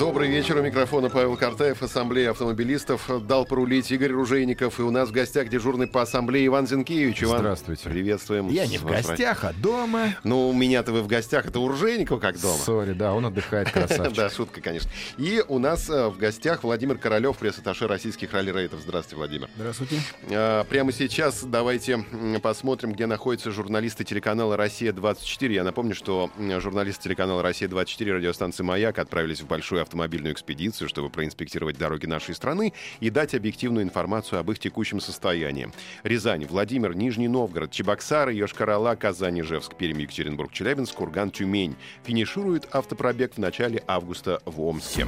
Добрый вечер. У микрофона Павел Картаев, Ассамблея автомобилистов. Дал порулить Игорь Ружейников. И у нас в гостях дежурный по Ассамблее Иван Зинкевич. Иван, Здравствуйте. Приветствуем. Я не в гостях, а дома. Ну, у меня-то вы в гостях. Это у Ружейникова как дома. Sorry, да, он отдыхает, красавчик. Да, шутка, конечно. И у нас э, в гостях Владимир Королев, пресс-атташе российских ралли-рейдов. Здравствуйте, Владимир. Здравствуйте. А, Прямо сейчас давайте посмотрим, где находятся журналисты телеканала «Россия-24». Я напомню, что журналисты телеканала «Россия-24» радиостанции «Маяк» отправились в большую автомобильную экспедицию, чтобы проинспектировать дороги нашей страны и дать объективную информацию об их текущем состоянии. Рязань, Владимир, Нижний Новгород, Чебоксары, Йошкар-Ола, Казань, Ижевск, Пермь, Екатеринбург, Челябинск, Курган, Тюмень. Финиширует автопробег в начале августа в Омске.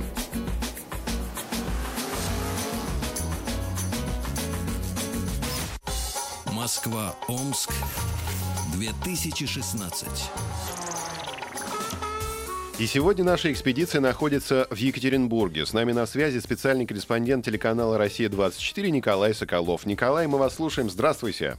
Москва-Омск. 2016. И сегодня наша экспедиция находится в Екатеринбурге. С нами на связи специальный корреспондент телеканала «Россия-24» Николай Соколов. Николай, мы вас слушаем. Здравствуйте.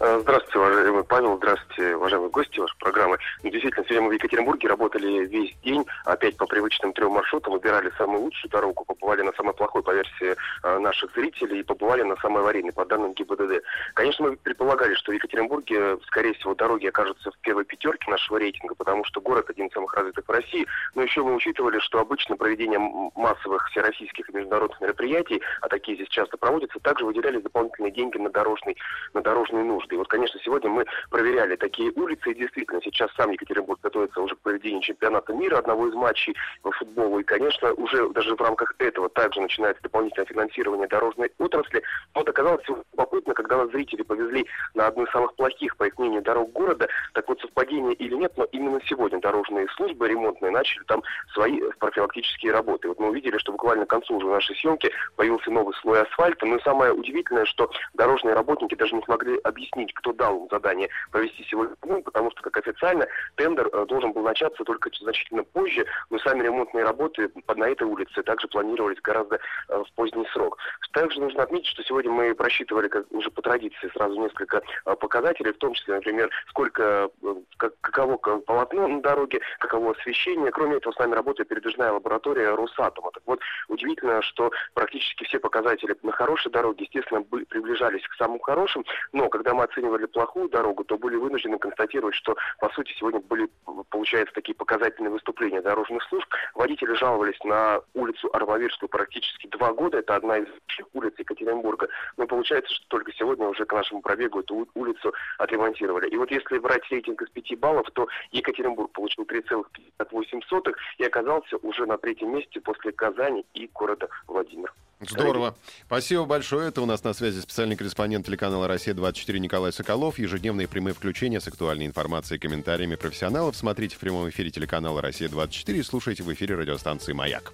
Э, Здравствуйте, уважаемый Павел, здравствуйте, уважаемые гости вашей программы. Ну, действительно, сегодня мы в Екатеринбурге работали весь день, опять по привычным трем маршрутам, выбирали самую лучшую дорогу, побывали на самой плохой по версии э, наших зрителей и побывали на самой аварийной по данным ГИБДД. Конечно, мы предполагали, что в Екатеринбурге, скорее всего, дороги окажутся в первой пятерке нашего рейтинга, потому что город один из самых развитых в России, но еще мы учитывали, что обычно проведение массовых всероссийских и международных мероприятий, а такие здесь часто проводятся, также выделялись дополнительные деньги на дорожный, на дорожные нужды. И вот, конечно, сегодня мы проверяли такие улицы, и действительно, сейчас сам Екатеринбург готовится уже к проведению чемпионата мира, одного из матчей по футболу, и, конечно, уже даже в рамках этого также начинается дополнительное финансирование дорожной отрасли. Вот оказалось любопытно, когда нас зрители повезли на одну из самых плохих, по их мнению, дорог города, так вот совпадение или нет, но именно сегодня дорожные службы ремонтные начали там свои профилактические работы. Вот мы увидели, что буквально к концу уже нашей съемки появился новый слой асфальта, но самое удивительное, что дорожные работники даже не смогли объяснить, кто дал задание провести сегодня, потому что, как официально, тендер э, должен был начаться только значительно позже, но сами ремонтные работы на этой улице также планировались гораздо э, в поздний срок. Также нужно отметить, что сегодня мы просчитывали как, уже по традиции сразу несколько э, показателей, в том числе, например, сколько, как- каково полотно на дороге, каково освещение. Кроме этого, с нами работает передвижная лаборатория Росатома. Так вот, удивительно, что практически все показатели на хорошей дороге, естественно, приближались к самым хорошим, но когда мы оценивали плохую дорогу, то были вынуждены констатировать, что, по сути, сегодня были, получается, такие показательные выступления дорожных служб. Водители жаловались на улицу Арбавирскую практически два года. Это одна из улиц Екатеринбурга. Но получается, что только сегодня уже к нашему пробегу эту улицу отремонтировали. И вот если брать рейтинг из пяти баллов, то Екатеринбург получил 3,58 и оказался уже на третьем месте после Казани и города Владимир. Здорово. Спасибо большое. Это у нас на связи специальный корреспондент телеканала «Россия-24» Николай Соколов. Ежедневные прямые включения с актуальной информацией и комментариями профессионалов смотрите в прямом эфире телеканала «Россия-24» и слушайте в эфире радиостанции «Маяк».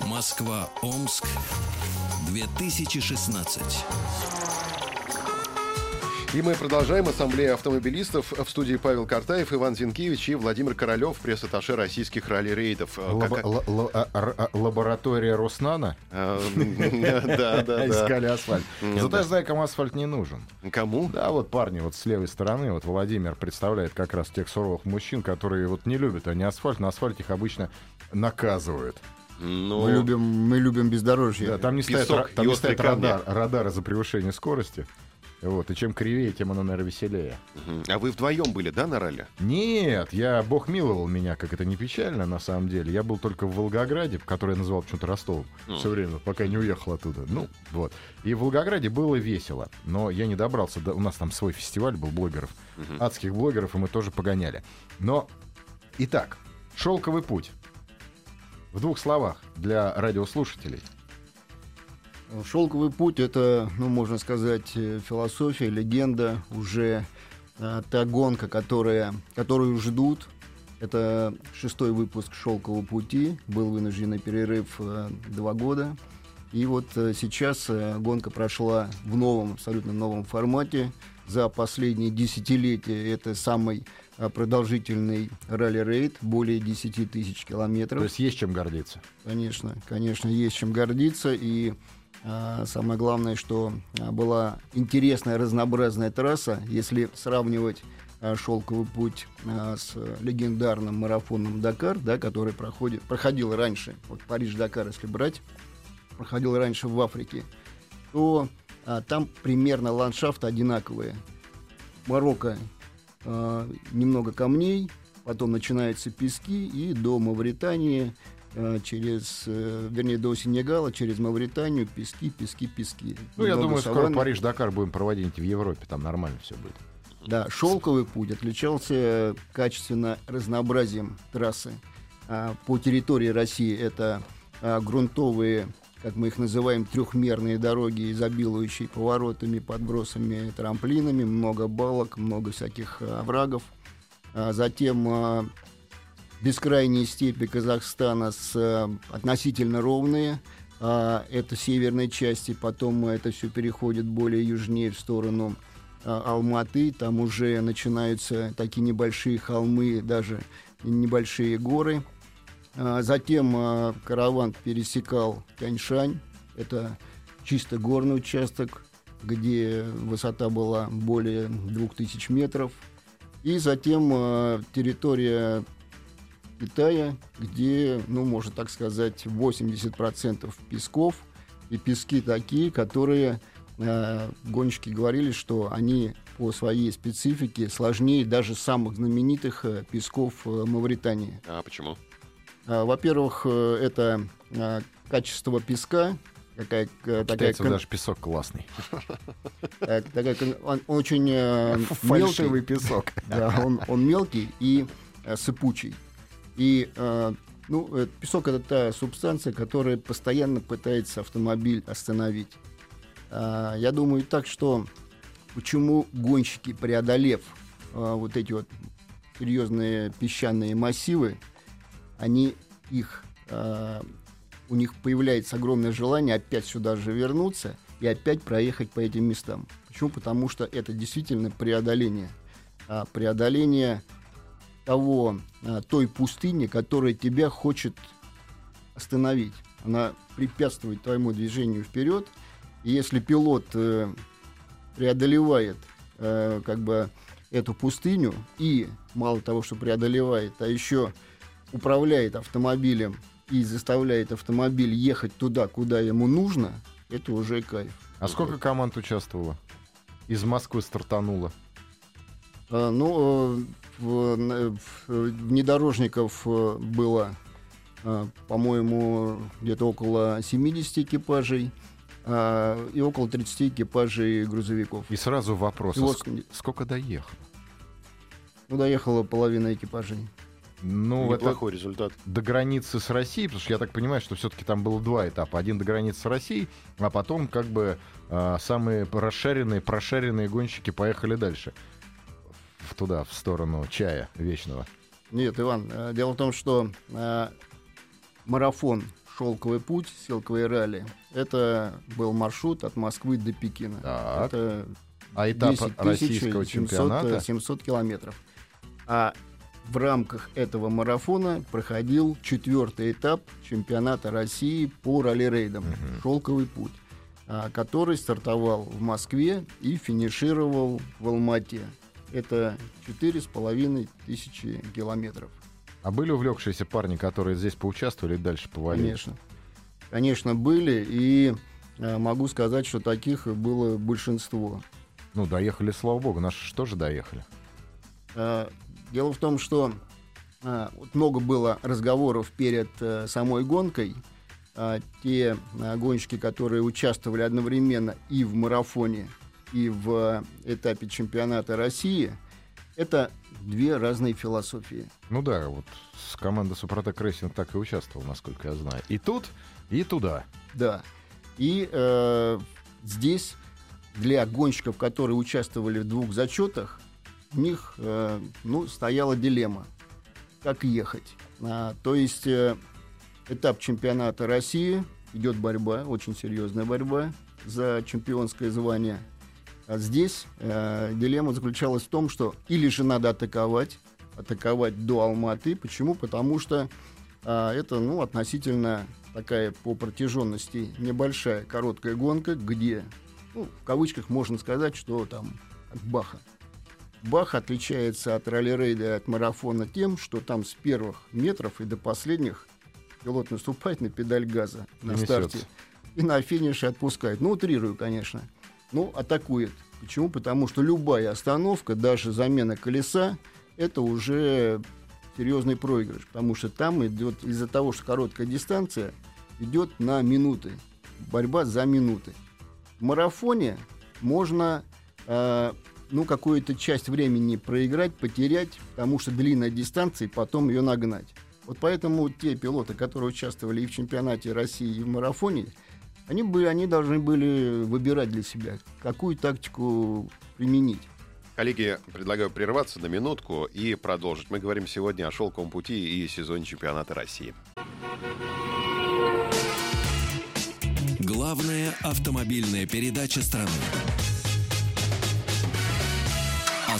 Москва-Омск. 2016. И мы продолжаем. Ассамблея автомобилистов в студии Павел Картаев, Иван Зинкевич и Владимир Королев, пресс-атташе российских ралли-рейдов. Э, Лабо- как- ла- ла- а- р- а- Лаборатория Роснана Э, Да, да, да. искали асфальт. Зато я знаю, кому асфальт не нужен. Кому? Да, вот парни вот с левой стороны, вот Владимир представляет как раз тех суровых мужчин, которые вот не любят они асфальт, на асфальте их обычно наказывают. Ну, Мы любим, мы любим бездорожье. Да, там не стоят, песок там не стоят радар, радары за превышение скорости. Вот, и чем кривее, тем оно, наверное, веселее. А вы вдвоем были, да, на ралли? Нет, я, бог миловал меня, как это не печально, на самом деле. Я был только в Волгограде, который я называл почему-то Ростовом Мгм. все время, пока не уехал оттуда. Ну, вот. И в Волгограде было весело, но я не добрался до... У нас там свой фестиваль был блогеров, Мгм. адских блогеров, и мы тоже погоняли. Но, итак, «Шелковый путь». В двух словах для радиослушателей. Шелковый путь это, ну, можно сказать, э, философия, легенда, уже э, та гонка, которая, которую ждут Это шестой выпуск «Шелкового пути». Был вынужденный перерыв э, два года. И вот э, сейчас э, гонка прошла в новом, абсолютно новом формате. За последние десятилетия это самый э, продолжительный ралли-рейд, более 10 тысяч километров. То есть есть чем гордиться. Конечно, конечно, есть чем гордиться. И самое главное, что а, была интересная, разнообразная трасса. Если сравнивать а, шелковый путь а, с легендарным марафоном Дакар, да, который проходит, проходил раньше, вот Париж-Дакар, если брать, проходил раньше в Африке, то а, там примерно ландшафт одинаковые. Марокко а, немного камней, потом начинаются пески, и до Мавритании а, через, э, вернее, до Сенегала, через Мавританию, пески, пески, пески. Ну, я думаю, скоро саванны. Париж-Дакар будем проводить в Европе, там нормально все будет. Да, шелковый путь отличался качественно разнообразием трассы. А, По территории России это а, грунтовые, как мы их называем, трехмерные дороги, изобилующие поворотами, подбросами, трамплинами, много балок, много всяких оврагов. А Затем бескрайние степи Казахстана с а, относительно ровные. А, Это северной части, потом это все переходит более южнее в сторону а, Алматы, там уже начинаются такие небольшие холмы, даже небольшие горы. А, Затем а, караван пересекал Тяньшань, это чисто горный участок, где высота была более 2000 метров. И затем а, территория Китая, где, ну, можно так сказать, 80% песков. И пески такие, которые э, гонщики говорили, что они по своей специфике сложнее даже самых знаменитых э, песков э, Мавритании. А почему? А, Во-первых, э, это э, качество песка, какая, э, такая, кон- даже песок классный. э, такая он очень э, Фальшивый мелкий. песок. Да, он, он мелкий и э, сыпучий. И э, ну, э, песок это та субстанция, которая постоянно пытается автомобиль остановить. А, я думаю так, что почему гонщики, преодолев а, вот эти вот серьезные песчаные массивы, они их а, у них появляется огромное желание опять сюда же вернуться и опять проехать по этим местам. Почему? Потому что это действительно преодоление. А, преодоление того, а, той пустыни, которая тебя хочет остановить. Она препятствует твоему движению вперед. И если пилот э, преодолевает э, как бы эту пустыню и мало того, что преодолевает, а еще управляет автомобилем и заставляет автомобиль ехать туда, куда ему нужно, это уже кайф. А сколько команд участвовало? Из Москвы стартануло. А, ну, э, внедорожников э, было, э, по-моему, где-то около 70 экипажей а, и около 30 экипажей грузовиков. И сразу вопрос. а Всего ск- сколько доехало? Ну, доехала половина экипажей. Ну, это Неплохой результат. до границы с Россией, потому что я так понимаю, что все-таки там было два этапа. Один до границы с Россией, а потом как бы а, самые расширенные, прошаренные гонщики поехали дальше. Туда, в сторону чая вечного. Нет, Иван, э, дело в том, что э, марафон «Шелковый путь», «Силковые ралли» — это был маршрут от Москвы до Пекина. Так. Это А этап 10 тысяч российского 700, чемпионата? 700 километров. А в рамках этого марафона проходил четвертый этап чемпионата России по ралли-рейдам «Шелковый путь», а, который стартовал в Москве и финишировал в Алмате. Это четыре с половиной тысячи километров. А были увлекшиеся парни, которые здесь поучаствовали и дальше повалили? Конечно. Конечно, были, и а, могу сказать, что таких было большинство. Ну, доехали, слава богу. Наши что же доехали? А, Дело в том, что вот много было разговоров перед э, самой гонкой. А, Те гонщики, которые участвовали одновременно и в марафоне, и в этапе чемпионата России, это две разные философии. Ну да, вот с командой Супротек Racing так и участвовал, насколько я знаю. И тут, и туда. Да. И э, здесь для гонщиков, которые участвовали в двух зачетах, у них э, ну, стояла дилемма. как ехать. А, то есть э, этап чемпионата России идет борьба, очень серьезная борьба за чемпионское звание. А здесь э, дилемма заключалась в том, что или же надо атаковать, атаковать до Алматы. Почему? Потому что э, это ну, относительно такая по протяженности небольшая короткая гонка, где, ну, в кавычках можно сказать, что там от Баха. Бах отличается от ралли-рейда от марафона тем, что там с первых метров и до последних пилот наступает на педаль газа на И старте несется. и на финише отпускает. Ну, утрирую, конечно. Ну, атакует. Почему? Потому что любая остановка, даже замена колеса, это уже серьезный проигрыш. Потому что там идет, из-за того, что короткая дистанция, идет на минуты. Борьба за минуты. В марафоне можно э, ну, какую-то часть времени проиграть, потерять, потому что длинная дистанция, и потом ее нагнать. Вот поэтому те пилоты, которые участвовали и в чемпионате России, и в марафоне, они, были, они должны были выбирать для себя, какую тактику применить. Коллеги, предлагаю прерваться на минутку и продолжить. Мы говорим сегодня о шелковом пути и сезоне чемпионата России. Главная автомобильная передача страны.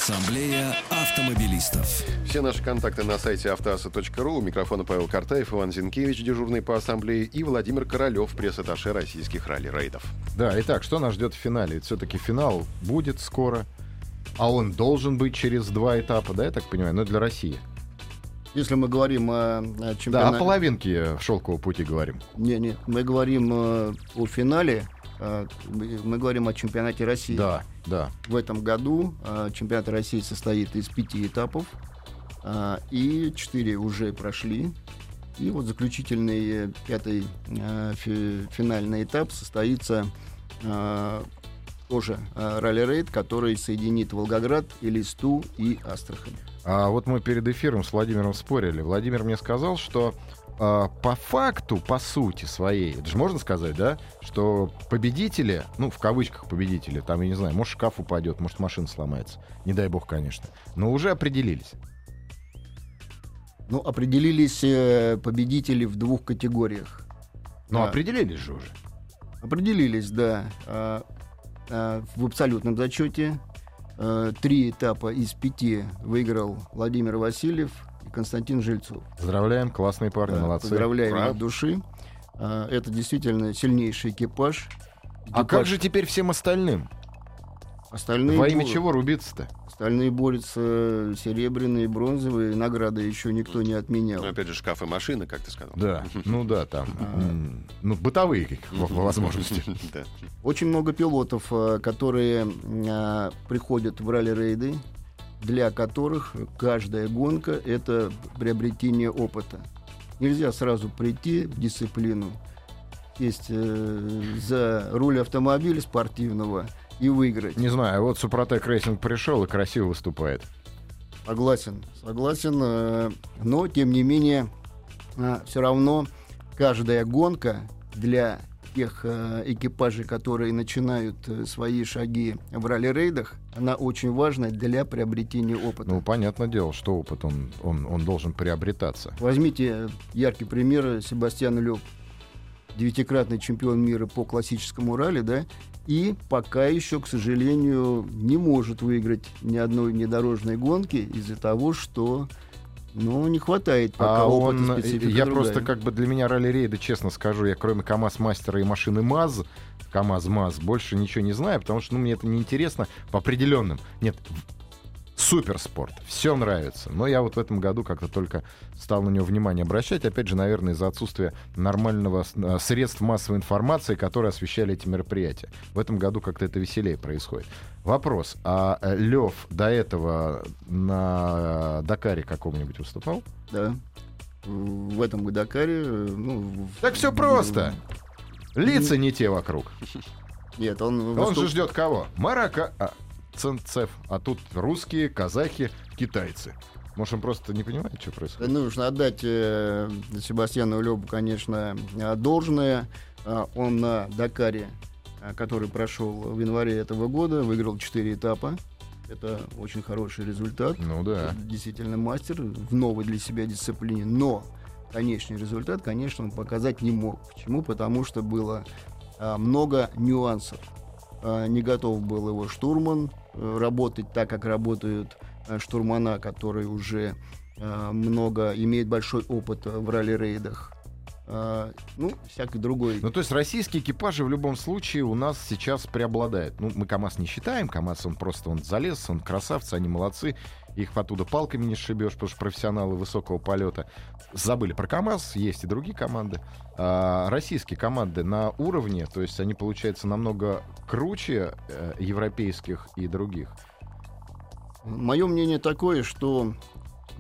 Ассамблея автомобилистов. Все наши контакты на сайте автоаса.ру. У микрофона Павел Картаев, Иван Зинкевич, дежурный по ассамблее, и Владимир Королев, пресс-атташе российских ралли-рейдов. Да, итак, что нас ждет в финале? Все-таки финал будет скоро, а он должен быть через два этапа, да, я так понимаю, но для России. Если мы говорим о, о Да, чемпионате... о половинке шелкового пути говорим. Не, не, мы говорим э, о финале, э, мы говорим о чемпионате России. Да, да. В этом году э, чемпионат России состоит из пяти этапов, и четыре уже прошли. И вот заключительный пятый фи- финальный этап состоится тоже э, ралли-рейд, который соединит Волгоград, Элисту и Астрахань. А вот мы перед эфиром с Владимиром спорили. Владимир мне сказал, что а, по факту, по сути своей, это же можно сказать, да, что победители, ну, в кавычках победители, там, я не знаю, может, шкаф упадет, может, машина сломается. Не дай бог, конечно. Но уже определились. Ну, определились э, победители в двух категориях. Ну, Да. определились же уже. Определились, да. А, а, В абсолютном зачете э, три этапа из пяти выиграл Владимир Васильев и Константин Жильцов. Поздравляем, классные парни, Да, молодцы. Поздравляем Ура. от души. А, Это действительно сильнейший экипаж. А Экипаж- как же теперь всем остальным? Остальные Во имя бо- чего рубиться-то? Остальные борются серебряные, бронзовые, награды еще никто не отменял. Ну, опять же, шкаф и машина, как ты сказал. Да, ну да, там, ну, бытовые возможности. Очень много пилотов, э, которые э, приходят в ралли-рейды, для которых каждая гонка — это приобретение опыта. Нельзя сразу прийти в дисциплину, сесть э, за руль автомобиля спортивного и выиграть. Не знаю, вот Супротек Racing пришел и красиво выступает. Согласен, согласен. э, Но, тем не менее, все равно каждая гонка для тех э, экипажей, которые начинают э, свои шаги в ралли-рейдах, она очень важна для приобретения опыта. Ну, понятное дело, что опыт, он, он, он должен приобретаться. Возьмите яркий пример Себастьян Лёб, девятикратный чемпион мира по классическому ралли, да, и пока еще, к сожалению, не может выиграть ни одной внедорожной гонки из-за того, что ну, не хватает пока а опыта, он, специфика я другая. просто как бы для меня ралли-рейды, честно скажу, я кроме КАМАЗ-мастера и машины МАЗ, КАМАЗ-МАЗ, больше ничего не знаю, потому что ну, мне это неинтересно по определенным. Нет, суперспорт, все нравится. Но я вот в этом году как-то только стал на него внимание обращать. Опять же, наверное, из-за отсутствия нормального э, средств массовой информации, которые освещали эти мероприятия. В этом году как-то это веселее происходит. Вопрос. А э, Лев до этого на Дакаре каком-нибудь выступал? Да. В этом Дакаре, ну... в- Так все просто. Лица не те вокруг. Нет, он... Он выступ- же ждет кого? Марака... Ценцев. А тут русские, казахи, китайцы. Может, он просто не понимает, что происходит? Нужно отдать э, Себастьяну Лебу, конечно, должное. А, Он на Дакаре, а, который прошел в январе этого года, выиграл 4 этапа. Это очень хороший результат. Ну да. Действительно мастер в новой для себя дисциплине. Но конечный результат, конечно, он показать не мог. Почему? Потому что было а, много нюансов. А, не готов был его штурман работать так, как работают а, штурмана, которые уже а, много имеют большой опыт в ралли-рейдах. Ну, всякий другой. Ну, то есть российские экипажи в любом случае у нас сейчас преобладают. Ну, мы КАМАЗ не считаем. КАМАЗ, он просто он залез, он красавцы, они молодцы. Их оттуда палками не сшибешь, потому что профессионалы высокого полета. Забыли про КАМАЗ, есть и другие команды. А, российские команды на уровне, то есть они, получается, намного круче э, европейских и других. Мое мнение такое, что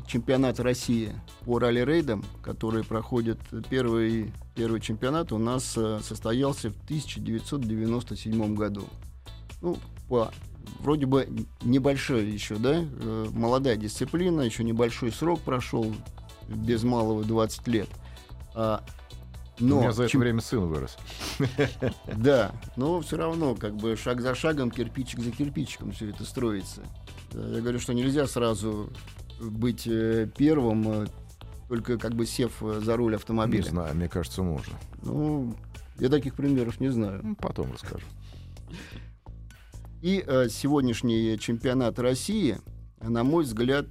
чемпионат России по ралли-рейдам, который проходит первый, первый чемпионат, у нас э, состоялся в 1997 году. Ну, по вроде бы небольшой еще, да, э, молодая дисциплина, еще небольшой срок прошел, без малого 20 лет. А, но У меня за это чем... время сын вырос. Да, но все равно, как бы шаг за шагом, кирпичик за кирпичиком все это строится. Я говорю, что нельзя сразу быть э, первым, э, только как бы сев э, за руль автомобиля. Не знаю, мне кажется, можно. Ну, я таких примеров не знаю. Ну, потом расскажу. И э, сегодняшний чемпионат России, на мой взгляд,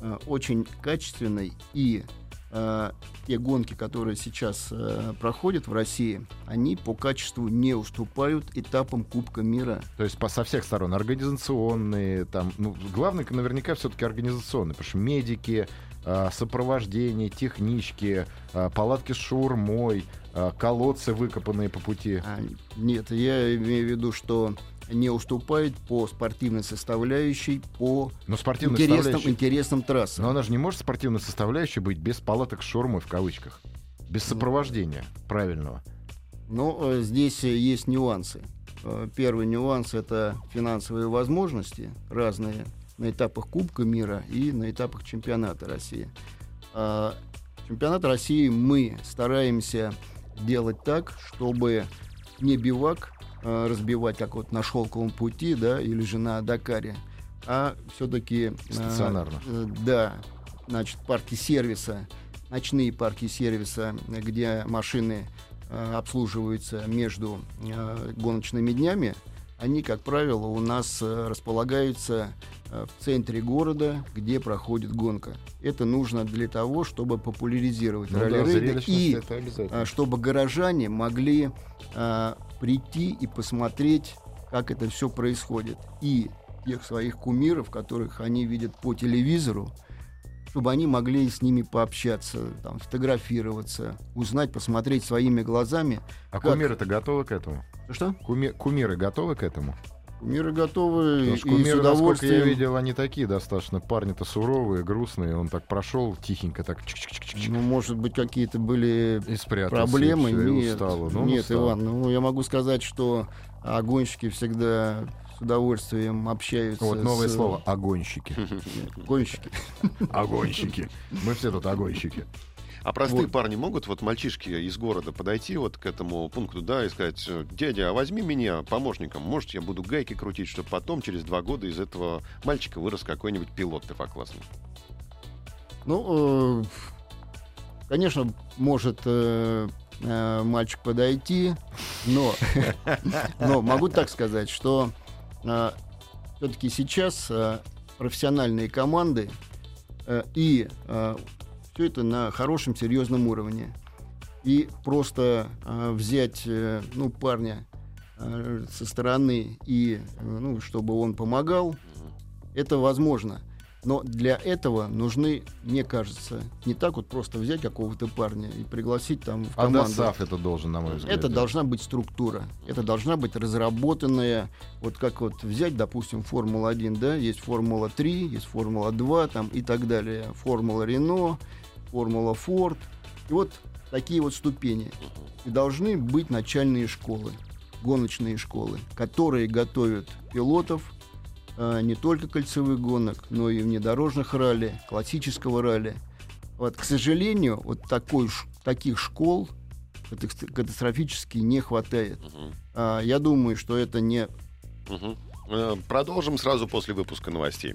э, очень качественный и э, те гонки, которые сейчас э, проходят в России, они по качеству не уступают этапам Кубка мира. То есть по, со всех сторон организационные, там, ну, главное наверняка все-таки организационные, потому что медики, э, сопровождение, технички, э, палатки с шаурмой, э, колодцы выкопанные по пути. А, нет, я имею в виду, что не уступает по спортивной составляющей, по Но спортивной интересным, интересным трассам. Но она же не может спортивной составляющей быть без палаток с шормой в кавычках. Без ну. сопровождения правильного. Но ну, э, здесь э, есть нюансы. Э, первый нюанс — это финансовые возможности разные на этапах Кубка мира и на этапах чемпионата России. А, чемпионат России мы стараемся делать так, чтобы не бивак Э, разбивать, как вот на шелковом пути, да, или же на Дакаре, а все-таки... Э, Стационарно. Э, да, значит, парки сервиса, ночные парки сервиса, где машины э, обслуживаются между э, гоночными днями, они, как правило, у нас э, располагаются э, в центре города, где проходит гонка. Это нужно для того, чтобы популяризировать ну ралли-рейды да, и э, чтобы горожане могли э, прийти и посмотреть, как это все происходит. И тех своих кумиров, которых они видят по телевизору, чтобы они могли с ними пообщаться, там, сфотографироваться, узнать, посмотреть своими глазами. А как... кумиры-то готовы к этому? Что? Куми... Кумиры готовы к этому? Кумиры готовы Потому что кумиры, и с удовольствием... я видел, они такие достаточно парни-то суровые, грустные. Он так прошел тихенько, так... Ну, может быть, какие-то были проблемы. Все, нет, устало. Ну, нет устал. Иван, ну, я могу сказать, что огонщики всегда с удовольствием общаются. Вот новое с... слово «огонщики». Огонщики. Огонщики. Мы все тут огонщики. А простые вот. парни могут, вот мальчишки из города, подойти вот к этому пункту, да, и сказать, дядя, а возьми меня помощником, может, я буду гайки крутить, чтобы потом, через два года, из этого мальчика вырос какой-нибудь пилот ТФ-классный? Ну, э, конечно, может э, э, мальчик подойти, но, но могу так сказать, что все-таки сейчас профессиональные команды и все это на хорошем, серьезном уровне. И просто э, взять, э, ну, парня э, со стороны и, э, ну, чтобы он помогал, это возможно. Но для этого нужны, мне кажется, не так вот просто взять какого-то парня и пригласить там в команду. А ДОСАФ это должен, на мой взгляд. Это должна быть структура. Это должна быть разработанная, вот как вот взять, допустим, Формула-1, да, есть Формула-3, есть Формула-2 там и так далее, Формула Рено, Формула Форд. И вот такие вот ступени. И должны быть начальные школы, гоночные школы, которые готовят пилотов э, не только кольцевых гонок, но и внедорожных ралли, классического ралли. Вот, к сожалению, вот такой, таких школ катастрофически не хватает. Uh-huh. А, я думаю, что это не. Э, Продолжим сразу после выпуска новостей.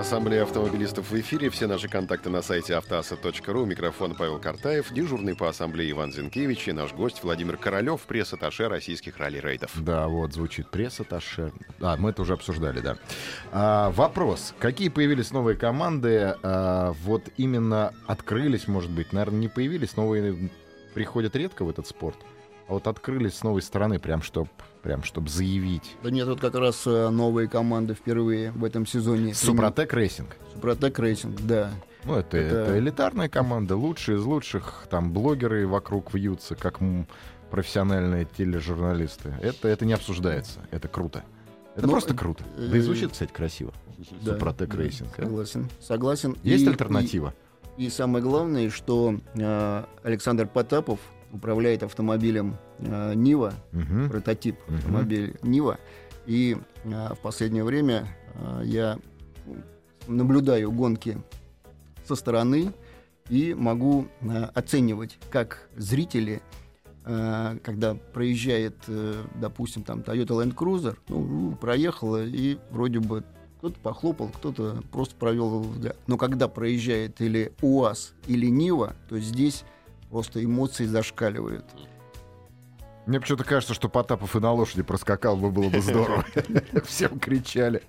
Ассамблея автомобилистов в эфире. Все наши контакты на сайте автоаса.ру. Микрофон Павел Картаев, дежурный по ассамблее Иван Зинкевич и наш гость Владимир Королев, пресс-атташе российских ралли-рейдов. Да, вот звучит пресс-атташе. А, мы это уже обсуждали, да. А, вопрос. Какие появились новые команды? А, вот именно открылись, может быть, наверное, не появились. Новые приходят редко в этот спорт. А вот открылись с новой стороны, прям чтоб, прям чтоб заявить. Да нет, вот как раз э, новые команды впервые в этом сезоне. Супротек Racing. Супротек Racing, да. Ну, это, Это- это элитарная команда, лучшие из лучших. Там блогеры вокруг вьются, как профессиональные тележурналисты. Это, это не обсуждается. Это круто. Это Ну, просто круто. Да и э, звучит, кстати, красиво. Да, Супротек да, Racing. а? Согласен. Согласен. Есть И- альтернатива? И, и самое главное, что э, Александр Потапов управляет автомобилем э, Нива, Мгм. прототип Мгм. автомобиля Нива. И э, в последнее время э, я наблюдаю гонки со стороны и могу э, оценивать, как зрители, когда проезжает, допустим, там Toyota Land Cruiser, ну, проехала и вроде бы кто-то похлопал, кто-то просто провел взгляд. Но когда проезжает или УАЗ, или Нива, то здесь просто эмоции зашкаливают. Мне почему-то кажется, что Потапов и на лошади проскакал бы, было бы здорово. Всем кричали.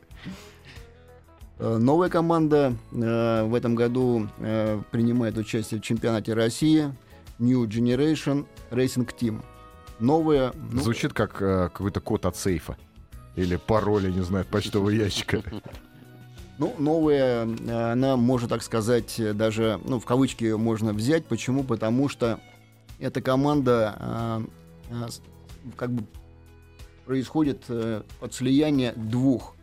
Э, Новая команда э, в этом году э, принимает участие в чемпионате России New Generation Racing Team. Новая, ну, Звучит как э, какой-то код от сейфа. Или пароль, я не знаю, почтового ящика. ну, новая, она, можно так сказать, даже, ну, в кавычки ее можно взять. Почему? Потому что эта команда как бы происходит э, от слияния двух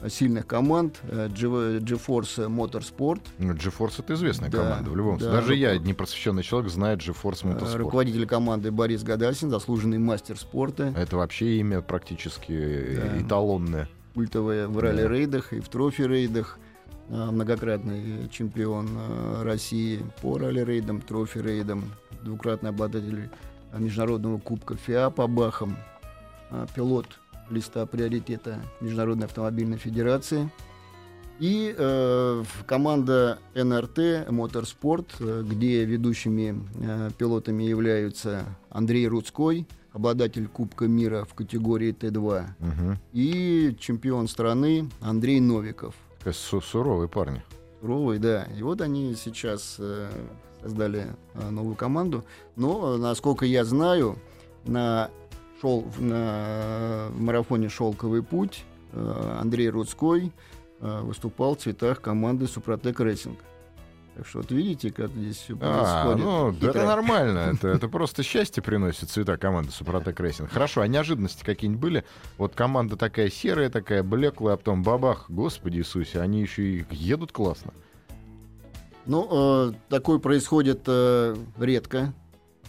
э, сильных команд э, GeForce Motorsport Ну, GeForce это известная Да, команда в любом да, случае. Даже я, руко- непросвещенный человек, знает GeForce Э, Motorsport. Руководитель команды Борис Гадасин, заслуженный мастер спорта, Это вообще имя практически э, Да. эталонное. культовое в ралли-рейдах и в трофи-рейдах, э, многократный чемпион э, России по ралли-рейдам, трофи-рейдам, двукратный обладатель э, международного кубка ФИА по Бахам, э, пилот листа приоритета Международной автомобильной федерации. И э, команда НРТ Моторспорт, э, где ведущими э, пилотами являются Андрей Рудской, обладатель Кубка мира в категории Т2, Мгм. и чемпион страны Андрей Новиков. Су- Суровые парни. Суровый, да. И вот они сейчас э, создали э, новую команду. Но, насколько я знаю, на, шел, на марафоне «Шелковый путь» э, Андрей Рудской э, выступал в цветах команды «Супротек Racing». Так что вот видите, как здесь все А, происходит. ну, да это Хитро. нормально. Это, это просто счастье приносит цвета команды Супротек Racing. Хорошо, а неожиданности какие-нибудь были? Вот команда такая серая, такая блеклая, а потом бабах, господи Иисусе, они еще и едут классно. Ну, э, такое происходит э, редко.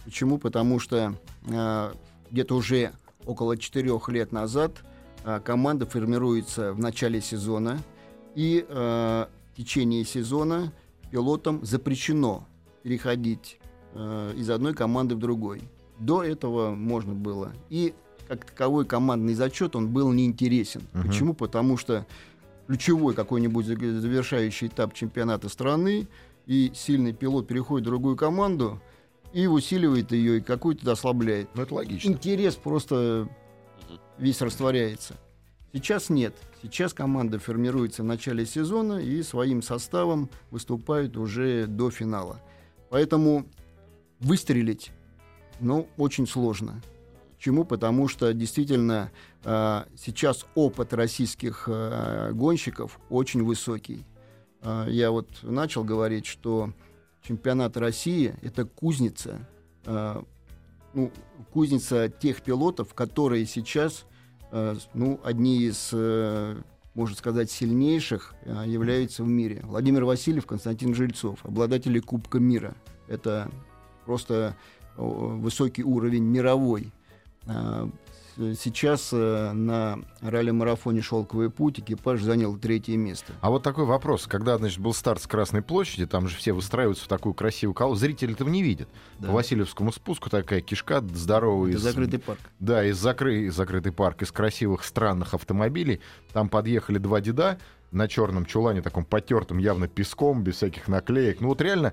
Почему? Потому что э, где-то уже около четырех лет назад э, команда формируется в начале сезона, и э, в течение сезона пилотам запрещено переходить э, из одной команды в другой. До этого можно было. И как таковой командный зачет, он был неинтересен. Мгм. Почему? Потому что ключевой какой-нибудь за- завершающий этап чемпионата страны, и сильный пилот переходит в другую команду и усиливает ее, и какую-то ослабляет. Ну, это логично. Интерес просто весь растворяется. Сейчас нет. Сейчас команда формируется в начале сезона и своим составом выступает уже до финала. Поэтому выстрелить, ну, очень сложно. Почему? Потому что действительно э, сейчас опыт российских э, гонщиков очень высокий. Э, я вот начал говорить, что чемпионат России это кузница, э, ну, кузница тех пилотов, которые сейчас э, ну, одни из, э, можно сказать, сильнейших являются в мире. Владимир Васильев, Константин Жильцов, обладатели Кубка мира. Это просто высокий уровень мировой. А, Сейчас э, на ралли-марафоне «Шелковый путь» экипаж занял третье место. А вот такой вопрос. Когда, значит, был старт с Красной площади, там же все выстраиваются в такую красивую колонну. Зрители этого не видят. Да. По Васильевскому спуску такая кишка здоровая. Это из- закрытый парк. Да, из закры... закрытый парк, из красивых странных автомобилей. Там подъехали два деда на черном чулане, таком потертом явно песком, без всяких наклеек. Ну вот реально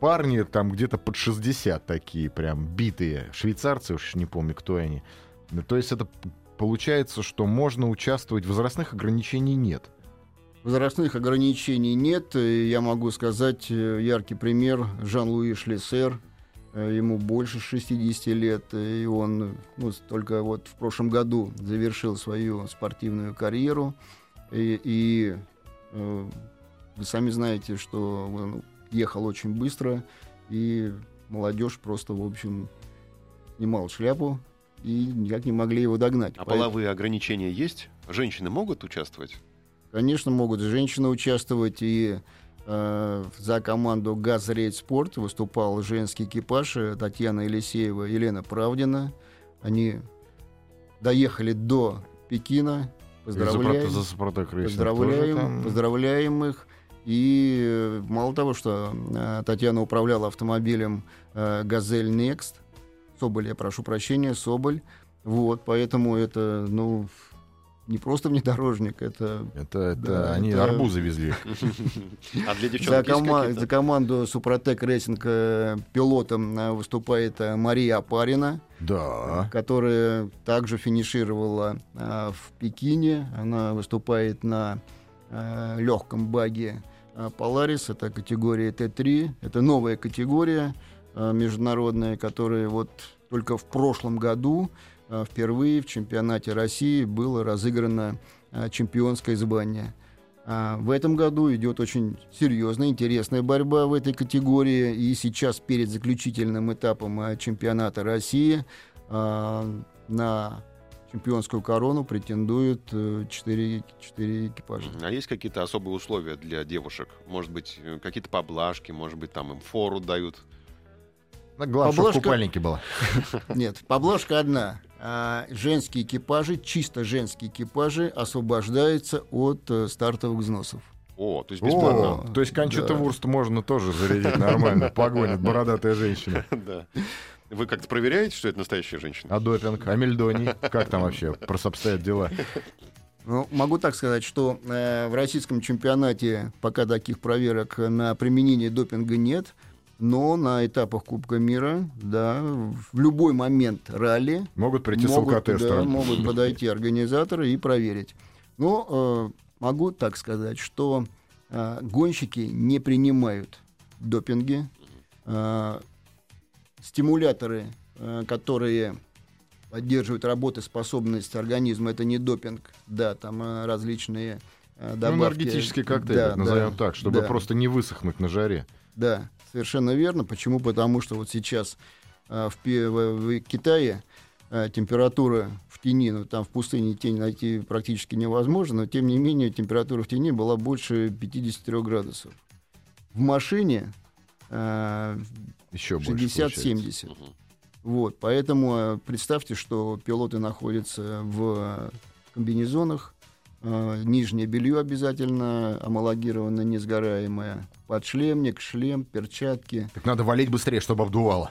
парни там где-то под 60 такие прям битые. Швейцарцы, уж не помню, кто они. Ну, То есть это получается, что можно участвовать, возрастных ограничений нет. Возрастных ограничений нет. И Я могу сказать э, яркий пример Жан-Луи Шлиссер. Э, Ему больше 60 лет, и он ну, только вот в прошлом году завершил свою спортивную карьеру. И, и, э, вы сами знаете, что он ехал очень быстро, и молодежь просто, в общем, снимал шляпу и никак не могли его догнать. А Поэтому- половые ограничения есть? Женщины могут участвовать? Конечно, могут женщины участвовать. И э, за команду «Газ Рейд Спорт» выступал женский экипаж э, Татьяна Елисеева, Елена Правдина. Они доехали до Пекина. Поздравляем, За Супротек поздравляем, там. поздравляем их. И э, мало того, что э, Татьяна управляла автомобилем э, «Газель Next», Соболь, я прошу прощения, Соболь. Вот, поэтому это, ну, не просто внедорожник, это Это, это Да, они это- арбузы везли. А для за, девчонок кома- за команду Супротек Racing э, пилотом э, выступает э, Мария Апарина, Да. которая также финишировала в Пекине. Она выступает на легком баге Polaris. Это категория Т3. Это новая категория э, международная, которая вот только в прошлом году э, впервые в чемпионате России было разыграно э, чемпионское звание. А В этом году идет очень серьезная, интересная борьба в этой категории. И сейчас перед заключительным этапом чемпионата России на чемпионскую корону претендуют э, четыре четыре экипажа. А есть какие-то особые условия для девушек? Может быть, какие-то поблажки, может быть, там им фору дают? Глаз, чтоб в купальнике была. Нет, поблажка одна. А женские экипажи, чисто женские экипажи, освобождаются от э, стартовых взносов. О, то есть бесплатно. О, то есть Кончита Да. Вурст можно тоже зарядить нормально. Погонит бородатая женщина. Да. Вы как-то проверяете, что это настоящая женщина? А допинг, а мельдоний? Как там вообще просто обстоят дела? Ну, могу так сказать, что э, в российском чемпионате пока таких проверок на применение допинга нет, но на этапах Кубка мира, да, в любой момент ралли Могут прийти с могут, да, алкотестером. могут подойти организаторы и проверить. Но э, могу так сказать, что э, гонщики не принимают допинги. Э, стимуляторы, э, которые поддерживают работоспособность организма, это не допинг, да, там э, различные э, Ну, добавки. энергетический коктейль, Да, назовем да, так, чтобы да. просто не высохнуть на жаре. Да, совершенно верно. Почему? Потому что вот сейчас э, в, в- в Китае э, температура в тени, ну там в пустыне тень найти практически невозможно, но тем не менее температура в тени была больше 53 градусов. В машине э, Еще больше. получается. 60-70. Мгм. Вот, поэтому э, представьте, что пилоты находятся в комбинезонах, нижнее белье обязательно амалогированное, несгораемое, подшлемник, шлем, перчатки. Так надо валить быстрее, чтобы обдувало.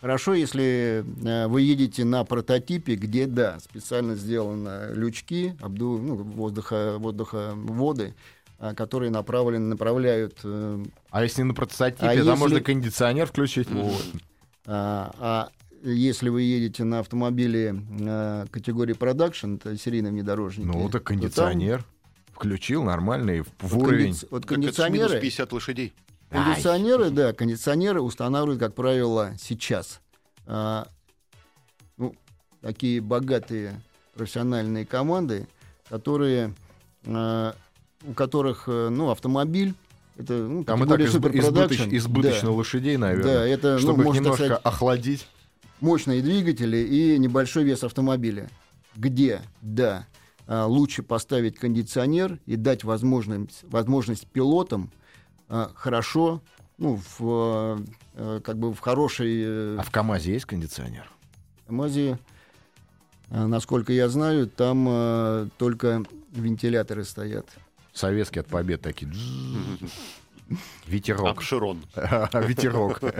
Хорошо, если э, вы едете на прототипе, где, да, специально сделаны лючки, обду... ну, воздуха, воздуховоды, э, которые направлены, направляют э, А если на прототипе, А там если- можно кондиционер включить. А, а если вы едете на автомобиле э, категории продакшн, это серийные внедорожники. Ну, то так там кондиционер. Включил нормальный в, вот уровень. кондиц- Вот Так это минус кондиционеры, 50 лошадей. кондиционеры, да, кондиционеры устанавливают, как правило, сейчас. А, ну, такие богатые профессиональные команды, которые, а, у которых, э, ну, автомобиль, это ну, Там и так изб- избыточ- избыточно Да. лошадей, наверное. Да, это, ну, чтобы их можно немножко сказать, охладить. Мощные двигатели и небольшой вес автомобиля. где, да, а, лучше поставить кондиционер и дать возможность, возможность пилотам а, хорошо, ну, в, а, как бы в хорошей э, А в КАМАЗе есть кондиционер? КамАЗе, а, насколько я знаю, там только вентиляторы стоят. Советские от побед такие. Ветерок. Апширон. Ветерок.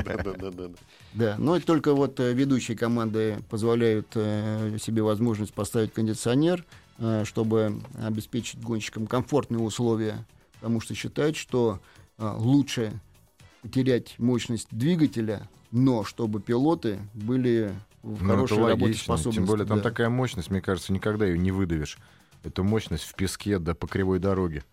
Да, но это только вот э, ведущие команды позволяют э, себе возможность поставить кондиционер, э, чтобы обеспечить гонщикам комфортные условия, потому что считают, что лучше потерять мощность двигателя, но чтобы пилоты были в Ну, хорошей работоспособности. Тем более там да. такая мощность, мне кажется, никогда ее не выдавишь. Эту мощность в песке да по кривой дороге.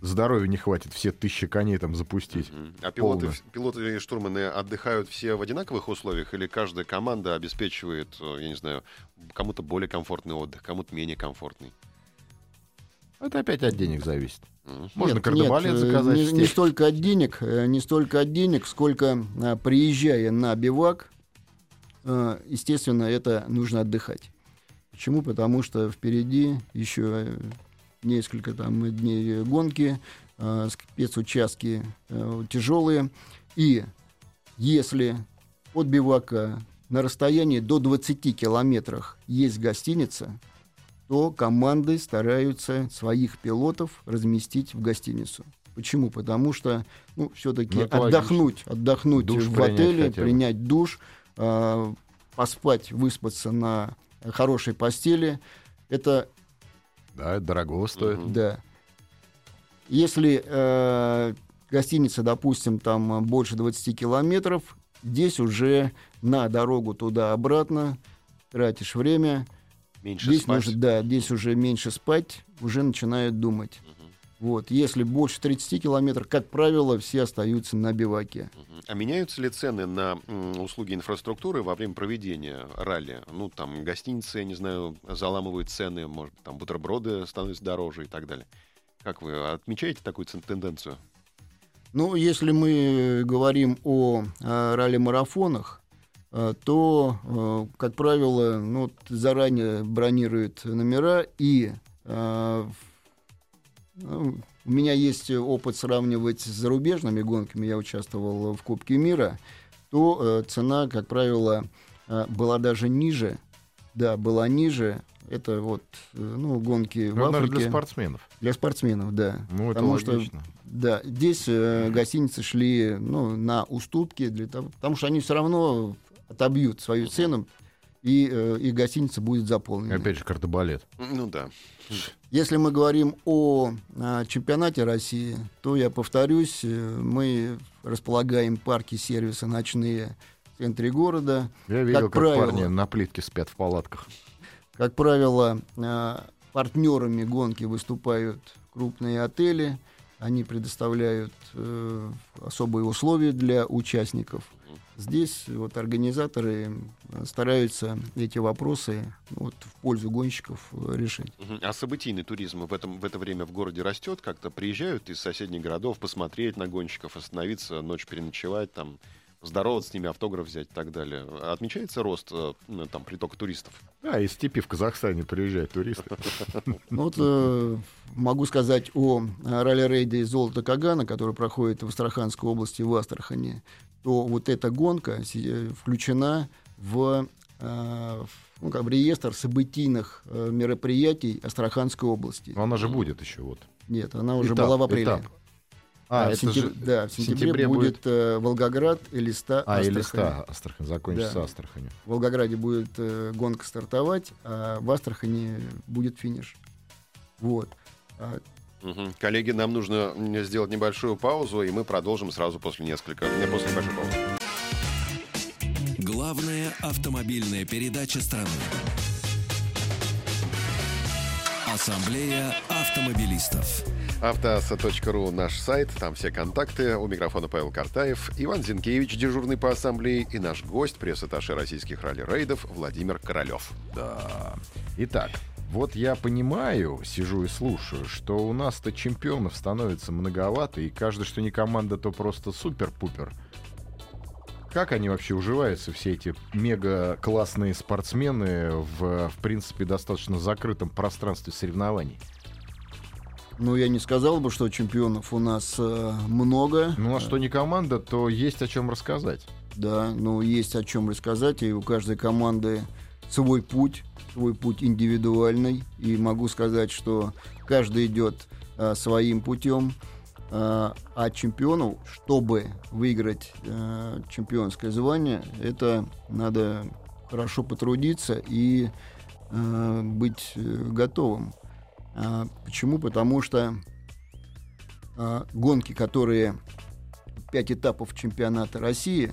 Здоровья не хватит все тысячи коней там запустить. А пилоты, Полно. пилоты и штурманы отдыхают все в одинаковых условиях или каждая команда обеспечивает, э, я не знаю, кому-то более комфортный отдых, кому-то менее комфортный? Это опять от денег зависит. Можно Нет, кардебалет нет, э, заказать. Не, не столько от денег, э, не столько от денег, сколько приезжая на бивак, естественно, это нужно отдыхать. Почему? Потому что впереди еще несколько там дней гонки, э, спецучастки э, тяжелые. И если от бивака на расстоянии до 20 километрах есть гостиница, то команды стараются своих пилотов разместить в гостиницу. Почему? Потому что, ну, все-таки Ну, отдохнуть, отдохнуть Душ в отеле, хотя бы. принять душ, э, поспать, выспаться на хорошей постели, это Да, дорого стоит. Мгм. да. Если э, гостиница, допустим, там больше 20 километров, здесь уже на дорогу туда-обратно тратишь время. Меньше здесь спать. нужно, да, здесь уже меньше спать, уже начинают думать. Вот, если больше 30 километров, как правило, все остаются на биваке. А меняются ли цены на услуги инфраструктуры во время проведения ралли? Ну, там, гостиницы, я не знаю, заламывают цены, может, там, бутерброды становятся дороже и так далее. Как вы отмечаете такую тенденцию? Ну, если мы говорим о, э, ралли-марафонах, э, то, э, как правило, ну, заранее бронируют номера, и э, ну, у меня есть опыт сравнивать с зарубежными гонками, я участвовал в Кубке мира, то э, цена, как правило, э, была даже ниже, да, была ниже, это вот, э, ну, гонки в Ну, наверное, Африке. для спортсменов. Для спортсменов, да. Ну, это Потому что логично. да, здесь э, гостиницы шли ну, на уступки, для того, потому что они все равно отобьют свою цену, и э, их гостиница будет заполнена. Опять же, кардебалет. Ну да. Если мы говорим о а, чемпионате России, то я повторюсь, э, мы располагаем парки сервиса ночные в центре города. Я видел, как, правило. парни на плитке спят в палатках. Как правило, а, партнерами гонки выступают крупные отели. Они предоставляют э, особые условия для участников. Здесь вот организаторы э, стараются эти вопросы ну, вот, в пользу гонщиков э, решить. А событийный туризм в, этом, в это время в городе растет? Как-то приезжают из соседних городов посмотреть на гонщиков, остановиться, ночь переночевать, там, здороваться с ними, автограф взять и так далее. Отмечается рост э, ну, там, притока туристов? Да, из степи в Казахстане приезжают туристы. Ну, Вот э, могу сказать о э, ралли-рейде «Золото Кагана», который проходит в Астраханской области, в Астрахани, то вот эта гонка включена в, в, ну, как бы реестр событийных э, мероприятий Астраханской области. Но она же будет еще вот. Нет, она уже Этап, была в апреле. этап. А, в это сентяб- же да, в в сентябре, сентябре будет, э, Волгоград и Листа А, и Астрахань. листа Астрахань, закончится Да. Астраханью. В Волгограде будет э, гонка стартовать, а в Астрахани будет финиш. Вот. А, Мгм. Коллеги, нам нужно м, сделать небольшую паузу, и мы продолжим сразу после несколько, э, после небольшой паузы. Главная автомобильная передача страны. Ассамблея автомобилистов. Автоаса.ру наш сайт, там все контакты. У микрофона Павел Картаев, Иван Зинкевич, дежурный по ассамблее, и наш гость, пресс-атташе российских ралли-рейдов Владимир Королев. Да. Итак, вот я понимаю, сижу и слушаю, что у нас-то чемпионов становится многовато, и каждый, что не команда, то просто супер-пупер. как они вообще уживаются, все эти мега классные спортсмены в, в принципе, достаточно закрытом пространстве соревнований? Ну, я не сказал бы, что чемпионов у нас э, много. Ну, а что не команда, то есть о чем рассказать. Да, ну, есть о чем рассказать, и у каждой команды свой путь, свой путь индивидуальный. И могу сказать, что каждый идет э, своим путем. Э, а чемпиону, чтобы выиграть э, чемпионское звание, это надо хорошо потрудиться и э, быть э, готовым. А, почему? Потому что а, гонки, которые пять этапов чемпионата России,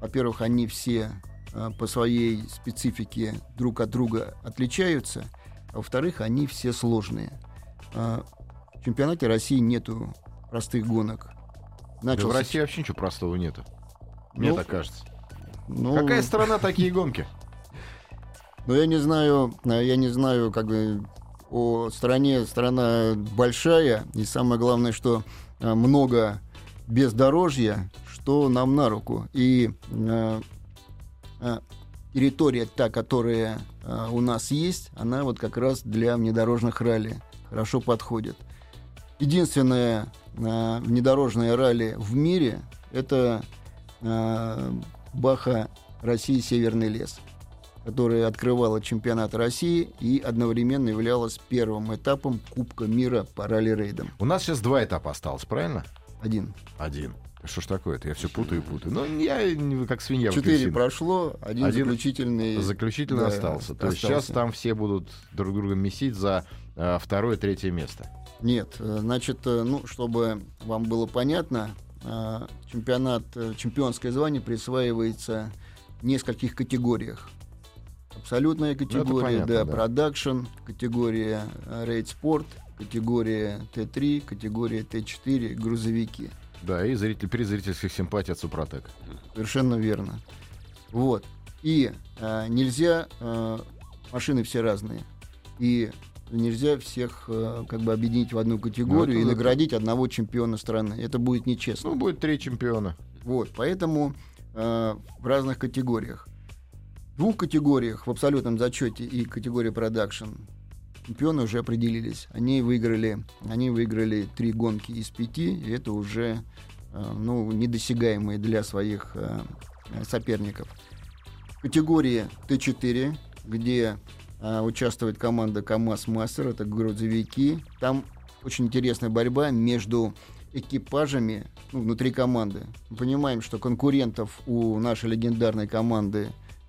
во-первых, они все а, по своей специфике друг от друга отличаются, а во-вторых, они все сложные. В чемпионате России нету простых гонок. Да Начался в России вообще ничего простого нету. Мне Ну, так кажется. ну, Какая страна такие гонки? Ну, я не знаю, я не знаю, как бы о стране, страна большая, и самое главное, что э, много бездорожья, что нам на руку. И э, э, территория та, которая у нас есть, она вот как раз для внедорожных ралли хорошо подходит. Единственное внедорожное ралли в мире это Баха России Северный лес которая открывала чемпионат России и одновременно являлась первым этапом Кубка мира по ралли-рейдам. У нас сейчас два этапа осталось, правильно? Один. Один. Что ж такое-то? Я все путаю и путаю. Ну, я как свинья в Четыре прошло, один, Один заключительный. Заключительно да, остался. То есть сейчас там все будут друг друга месить за э, второе, третье место. Нет, э, значит, э, ну, чтобы вам было понятно, э, чемпионат, чемпионское звание присваивается в нескольких категориях. Абсолютная категория, понятно, да, да. продакшн, категория э, рейд спорт, категория Т3, категория Т4, грузовики. Да, и зритель, при зрительских симпатий от Супротека. Совершенно верно. Вот. И э, нельзя, э, машины все разные, и нельзя всех э, как бы объединить в одну категорию Ну, это и наградить одного чемпиона страны. Это будет нечестно. Ну, будет три чемпиона. Вот, поэтому э, в разных категориях. Двух категориях в абсолютном зачете и категории продакшн чемпионы уже определились. Они выиграли, они выиграли три гонки из пяти, и это уже э, ну, недосягаемые для своих э, соперников. Категории Т4, где э, участвует команда КАМАЗ Мастер, это грузовики, там очень интересная борьба между экипажами ну, внутри команды. Мы понимаем, что конкурентов у нашей легендарной команды,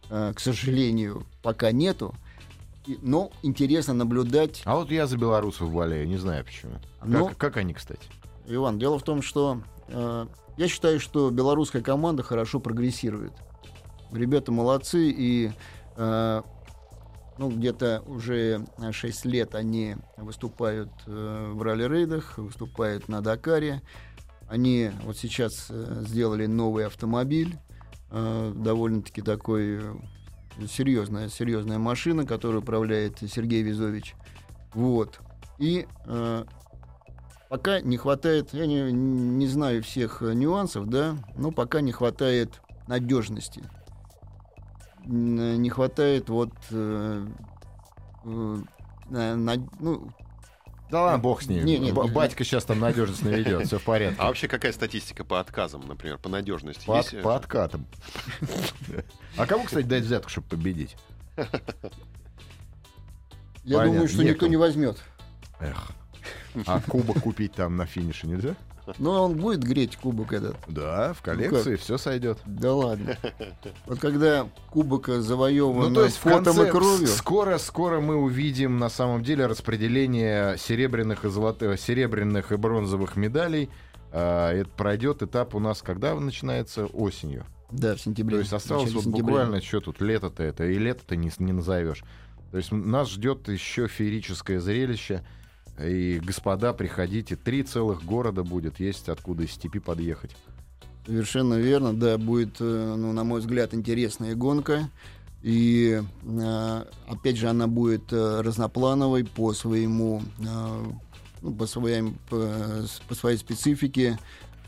к сожалению, пока нету. Но интересно наблюдать. А вот я за белорусов болею, не знаю почему. Ну- Как, как они, кстати? Иван, дело в том, что э, я считаю, что белорусская команда хорошо прогрессирует. Ребята молодцы, и э, ну, где-то уже 6 лет они выступают э, в ралли-рейдах, выступают на Дакаре. Они вот сейчас э, сделали новый автомобиль, э, довольно-таки такой э, серьезная, серьезная машина, которую управляет Сергей Визович. Вот. И э, пока не хватает, я не, не знаю всех э, нюансов, да, но пока не хватает надежности. Не хватает вот э, э, на- ну, Да ладно, бог с ней. Не, не, не. Батька сейчас там надежность наведет, все в порядке. А вообще какая статистика по отказам, например, по надежности? По, Есть, э, по откатам. А кому, кстати, дать взятку, чтобы победить? я Понятно, думаю, что некому. никто не возьмет. Эх. А кубок купить там на финише нельзя? Но он будет греть кубок этот. Да, в коллекции все сойдет. Да ладно. Вот когда кубок завоеван Ну, то есть в потом конце, и кровью. скоро, скоро мы увидим на самом деле распределение серебряных и золотых, серебряных и бронзовых медалей. А, это пройдет этап у нас когда начинается осенью. Да, в сентябре. То есть осталось вот буквально что тут лето-то это и лето-то не, не назовешь. То есть нас ждет еще феерическое зрелище. И, господа, приходите. Три целых города будет. Есть откуда из степи подъехать. Совершенно верно, да, будет, э, ну, на мой взгляд, интересная гонка. И э, опять же, она будет э, разноплановой по своему, ну, по, своим, по, своей специфике.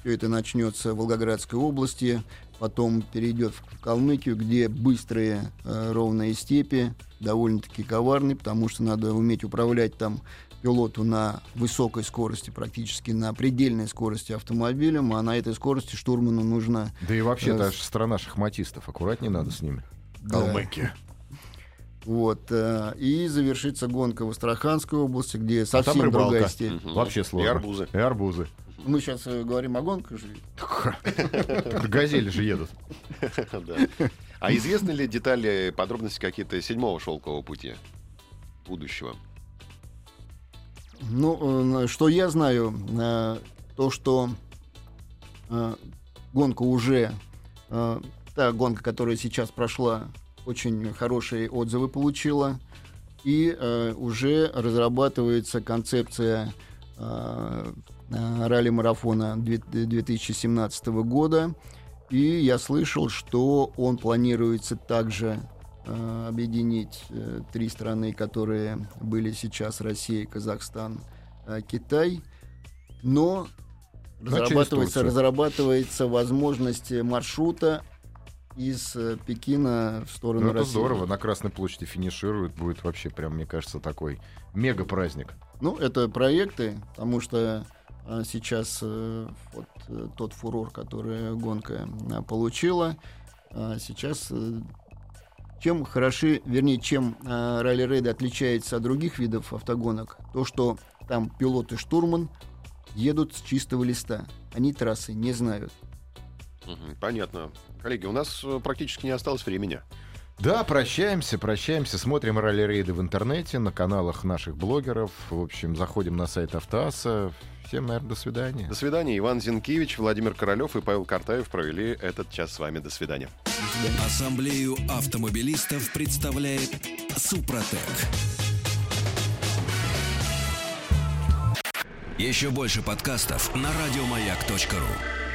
Все это начнется в Волгоградской области, потом перейдет в Калмыкию, где быстрые ровные степи, довольно-таки коварные, потому что надо уметь управлять там пилоту на высокой скорости, практически на предельной скорости автомобилем, а на этой скорости штурману нужно... Да и вообще, это Э, же страна шахматистов. Аккуратнее надо с ними. Да. Калмыки. Вот. э, И завершится гонка в Астраханской области, где А там совсем другая степь. Мгм. Вообще сложно. И арбузы. И арбузы. Мы сейчас говорим о гонках же. Газели же едут. А известны ли детали, подробности какие-то седьмого шелкового пути будущего? Ну, э, что я знаю, э, то, что э, гонка уже, та гонка, которая сейчас прошла, очень хорошие отзывы получила, и уже разрабатывается концепция ралли-марафона две- 2017 года, и я слышал, что он планируется также э, объединить э, три страны, которые были сейчас Россия, Казахстан, э, Китай, но разрабатывается, разрабатывается возможность маршрута из Пекина в сторону Ну, это России. здорово. На Красной площади финишируют. Будет вообще прям, мне кажется, такой мега-праздник. Ну, это проекты, потому что а, сейчас вот тот фурор, который гонка получила, сейчас чем хороши, вернее, чем а, ралли-рейды отличается от других видов автогонок, то, что там пилот и штурман едут с чистого листа. Они трассы не знают. Понятно. Коллеги, у нас э, практически не осталось времени. Да, прощаемся, прощаемся. Смотрим ралли-рейды в интернете, на каналах наших блогеров. В общем, заходим на сайт Автоаса. Всем, наверное, до свидания. До свидания. Иван Зинкевич, Владимир Королев и Павел Картаев провели этот час с вами. До свидания. Ассамблею автомобилистов представляет Супротек. Еще больше подкастов на радиомаяк.ру.